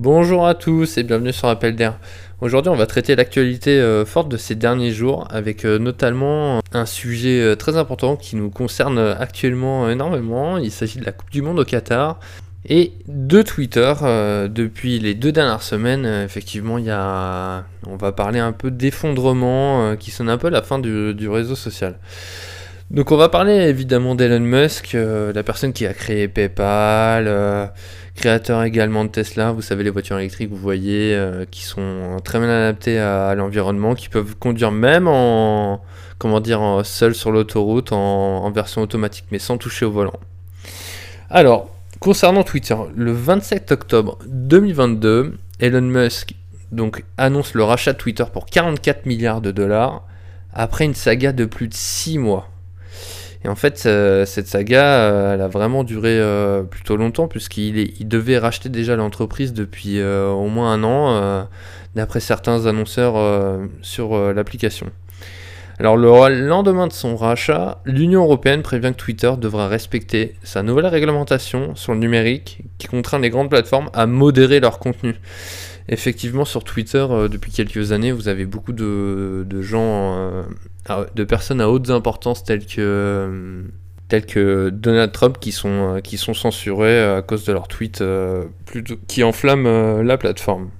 Bonjour à tous et bienvenue sur Appel d'air. Aujourd'hui, on va traiter l'actualité euh, forte de ces derniers jours avec euh, notamment un sujet euh, très important qui nous concerne actuellement énormément. Il s'agit de la Coupe du Monde au Qatar et de Twitter. depuis les deux dernières semaines, effectivement, il y a, on va parler un peu d'effondrement qui sonne un peu la fin du réseau social. Donc on va parler évidemment d'Elon Musk, euh, la personne qui a créé PayPal, euh, créateur également de Tesla, vous savez les voitures électriques, vous voyez, euh, qui sont très bien adaptées à, l'environnement, qui peuvent conduire même en, comment dire, seul sur l'autoroute, en, version automatique, mais sans toucher au volant. Alors, concernant Twitter, le 27 octobre 2022, Elon Musk donc annonce le rachat de Twitter pour 44 milliards de dollars après une saga de plus de 6 mois. Et en fait, euh, cette saga, euh, elle a vraiment duré euh, plutôt longtemps, puisqu'il il devait racheter déjà l'entreprise depuis au moins un an, d'après certains annonceurs sur l'application. Alors le lendemain de son rachat, l'Union européenne prévient que Twitter devra respecter sa nouvelle réglementation sur le numérique qui contraint les grandes plateformes à modérer leur contenu. Effectivement, sur Twitter, depuis quelques années, vous avez beaucoup de, gens ah de personnes à hautes importances telles que, que Donald Trump qui sont, censurés à cause de leurs tweets euh, qui enflamment euh, la plateforme.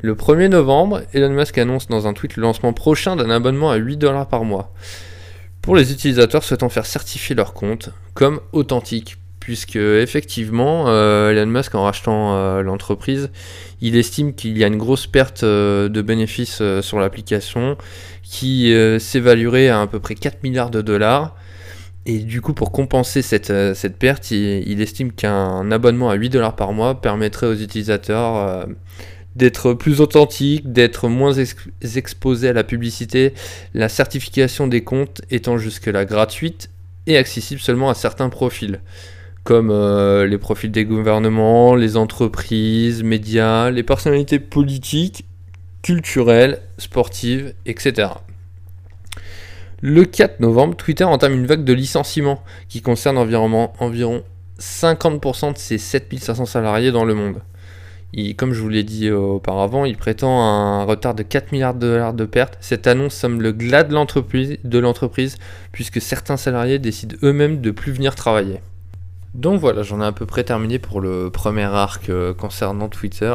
Le 1er novembre, Elon Musk annonce dans un tweet le lancement prochain d'un abonnement à 8 dollars par mois pour les utilisateurs souhaitant faire certifier leur compte comme authentique puisque effectivement, euh, Elon Musk en rachetant l'entreprise, il estime qu'il y a une grosse perte de bénéfices sur l'application qui euh, s'évaluerait à à peu près 4 milliards de dollars. Et du coup, pour compenser cette, euh, cette perte, il, estime qu'un abonnement à 8 dollars par mois permettrait aux utilisateurs euh, d'être plus authentiques, d'être moins exposés à la publicité, la certification des comptes étant jusque-là gratuite et accessible seulement à certains profils, comme les profils des gouvernements, les entreprises, médias, les personnalités politiques culturelles, sportives, etc. Le 4 novembre, Twitter entame une vague de licenciements qui concerne environ, environ 50% de ses 7500 salariés dans le monde. comme je vous l'ai dit auparavant, il prétend un retard de 4 milliards de dollars de pertes. Cette annonce semble le glas de l'entreprise puisque certains salariés décident eux-mêmes de plus venir travailler. Donc voilà, j'en ai à peu près terminé pour le premier arc euh, concernant Twitter.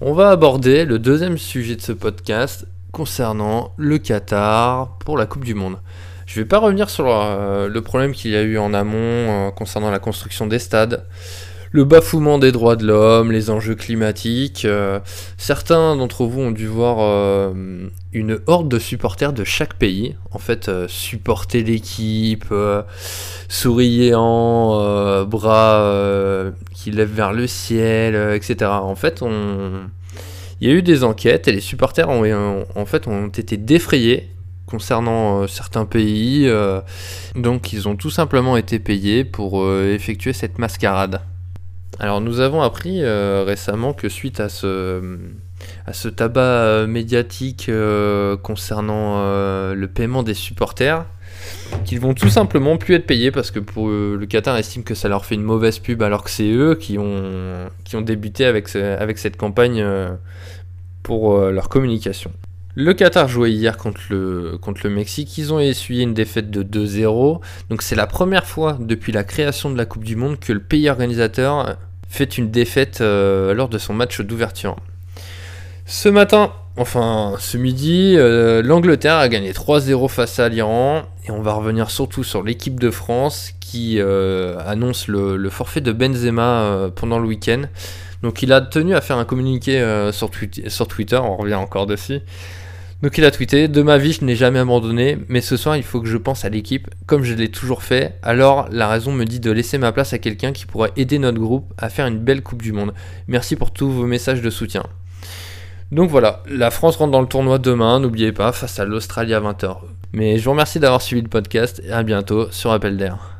On va aborder le deuxième sujet de ce podcast concernant le Qatar pour la Coupe du Monde. Je ne vais pas revenir sur euh, le problème qu'il y a eu en amont euh, concernant la construction des stades le bafouement des droits de l'homme, les enjeux climatiques. Euh, certains d'entre vous ont dû voir euh, une horde de supporters de chaque pays, en fait, euh, supporter l'équipe, souriant, bras qui lèvent vers le ciel, etc. En fait, on... il y a eu des enquêtes et les supporters ont, en fait, ont été défrayés concernant certains pays. donc ils ont tout simplement été payés pour effectuer cette mascarade. Alors nous avons appris euh, récemment que suite à ce, tabac euh, médiatique euh, concernant le paiement des supporters, qu'ils vont tout simplement plus être payés parce que le Qatar estime que ça leur fait une mauvaise pub alors que c'est eux qui ont, qui ont débuté avec, avec cette campagne pour leur communication. Le Qatar jouait hier contre le, contre le Mexique. Ils ont essuyé une défaite de 2-0. Donc c'est la première fois depuis la création de la Coupe du Monde que le pays organisateur fait une défaite euh, lors de son match d'ouverture. Ce matin, enfin ce midi, euh, l'Angleterre a gagné 3-0 face à l'Iran. Et on va revenir surtout sur l'équipe de France qui euh, annonce le, forfait de Benzema pendant le week-end. Donc il a tenu à faire un communiqué sur, sur Twitter, on revient encore dessus. Donc il a tweeté De ma vie, je n'ai jamais abandonné, mais ce soir, il faut que je pense à l'équipe, comme je l'ai toujours fait. Alors, la raison me dit de laisser ma place à quelqu'un qui pourrait aider notre groupe à faire une belle Coupe du Monde. Merci pour tous vos messages de soutien. Donc voilà, la France rentre dans le tournoi demain, n'oubliez pas, face à l'Australie à 20h. Mais je vous remercie d'avoir suivi le podcast et à bientôt sur Appel d'air.